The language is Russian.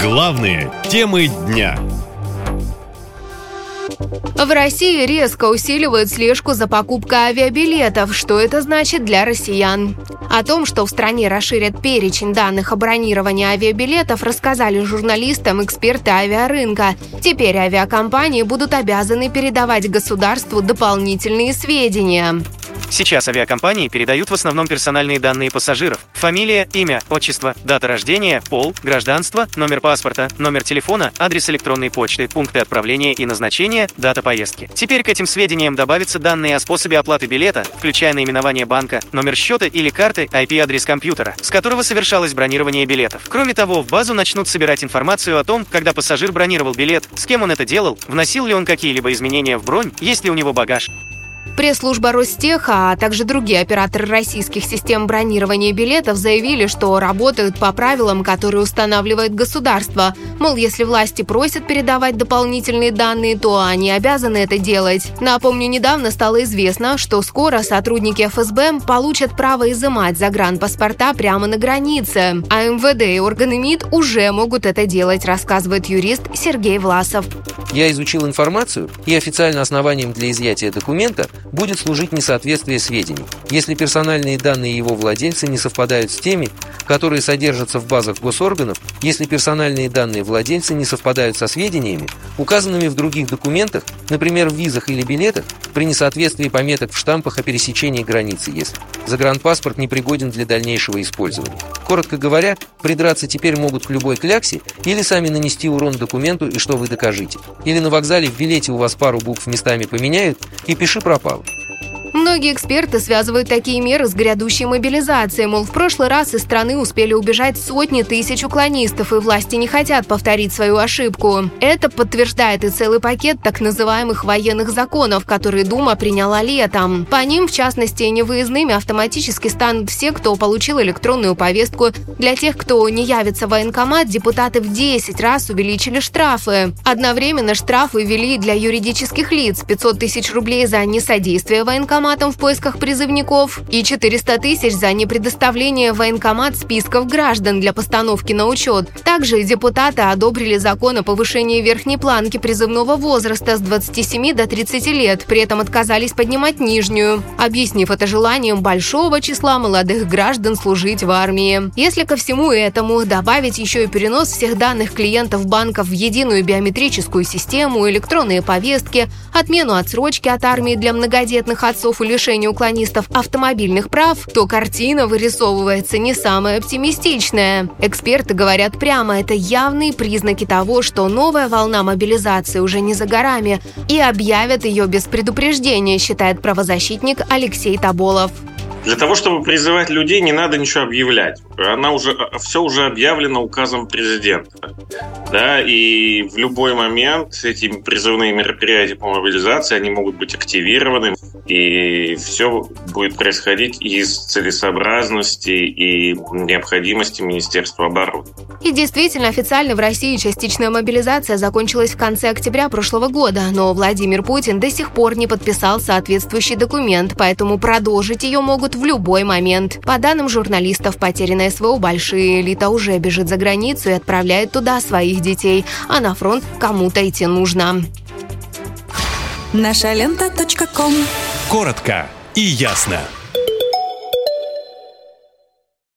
Главные темы дня. В России резко усиливают слежку за покупкой авиабилетов. Что это значит для россиян? О том, что в стране расширят перечень данных о бронировании авиабилетов, рассказали журналистам эксперты авиарынка. Теперь авиакомпании будут обязаны передавать государству дополнительные сведения. Сейчас авиакомпании передают в основном персональные данные пассажиров. Фамилия, имя, отчество, дата рождения, пол, гражданство, номер паспорта, номер телефона, адрес электронной почты, пункты отправления и назначения, дата поездки. Теперь к этим сведениям добавятся данные о способе оплаты билета, включая наименование банка, номер счета или карты, IP-адрес компьютера, с которого совершалось бронирование билетов. Кроме того, в базу начнут собирать информацию о том, когда пассажир бронировал билет, с кем он это делал, вносил ли он какие-либо изменения в бронь, есть ли у него багаж. Пресс-служба Ростеха, а также другие операторы российских систем бронирования билетов заявили, что работают по правилам, которые устанавливает государство. Мол, если власти просят передавать дополнительные данные, то они обязаны это делать. Напомню, недавно стало известно, что скоро сотрудники ФСБ получат право изымать загранпаспорта прямо на границе. А МВД и органы МИД уже могут это делать, рассказывает юрист Сергей Власов. Я изучил информацию, и официальным основанием для изъятия документа будет служить несоответствие сведений, если персональные данные его владельца не совпадают с теми, которые содержатся в базах госорганов, если персональные данные владельца не совпадают со сведениями, указанными в других документах, например, в визах или билетах, при несоответствии пометок в штампах о пересечении границы, если загранпаспорт не пригоден для дальнейшего использования. Коротко говоря, придраться теперь могут к любой кляксе или сами нанести урон документу и что вы докажите. Или на вокзале в билете у вас пару букв местами поменяют и пиши пропало. Многие эксперты связывают такие меры с грядущей мобилизацией, мол, в прошлый раз из страны успели убежать сотни тысяч уклонистов, и власти не хотят повторить свою ошибку. Это подтверждает и целый пакет так называемых военных законов, которые Дума приняла летом. По ним, в частности, невыездными автоматически станут все, кто получил электронную повестку. Для тех, кто не явится в военкомат, депутаты в 10 раз увеличили штрафы. Одновременно штрафы ввели для юридических лиц 500 тысяч рублей за несодействие военкомата военкоматом в поисках призывников и 400 тысяч за непредоставление военкомат списков граждан для постановки на учет. Также депутаты одобрили закон о повышении верхней планки призывного возраста с 27 до 30 лет, при этом отказались поднимать нижнюю, объяснив это желанием большого числа молодых граждан служить в армии. Если ко всему этому добавить еще и перенос всех данных клиентов банков в единую биометрическую систему, электронные повестки, отмену отсрочки от армии для многодетных отцов и лишения уклонистов автомобильных прав, то картина вырисовывается не самая оптимистичная. Эксперты говорят прямо, это явные признаки того, что новая волна мобилизации уже не за горами и объявят ее без предупреждения, считает правозащитник Алексей Таболов. Для того, чтобы призывать людей, не надо ничего объявлять. Она уже, все уже объявлено указом президента. Да, и в любой момент эти призывные мероприятия по мобилизации, они могут быть активированы, и все будет происходить из целесообразности и необходимости Министерства обороны. И действительно, официально в России частичная мобилизация закончилась в конце октября прошлого года, но Владимир Путин до сих пор не подписал соответствующий документ, поэтому продолжить ее могут в любой момент. По данным журналистов, потерянная СВО большие элита уже бежит за границу и отправляет туда своих детей, а на фронт кому-то идти нужно. Наша лента. Коротко и ясно.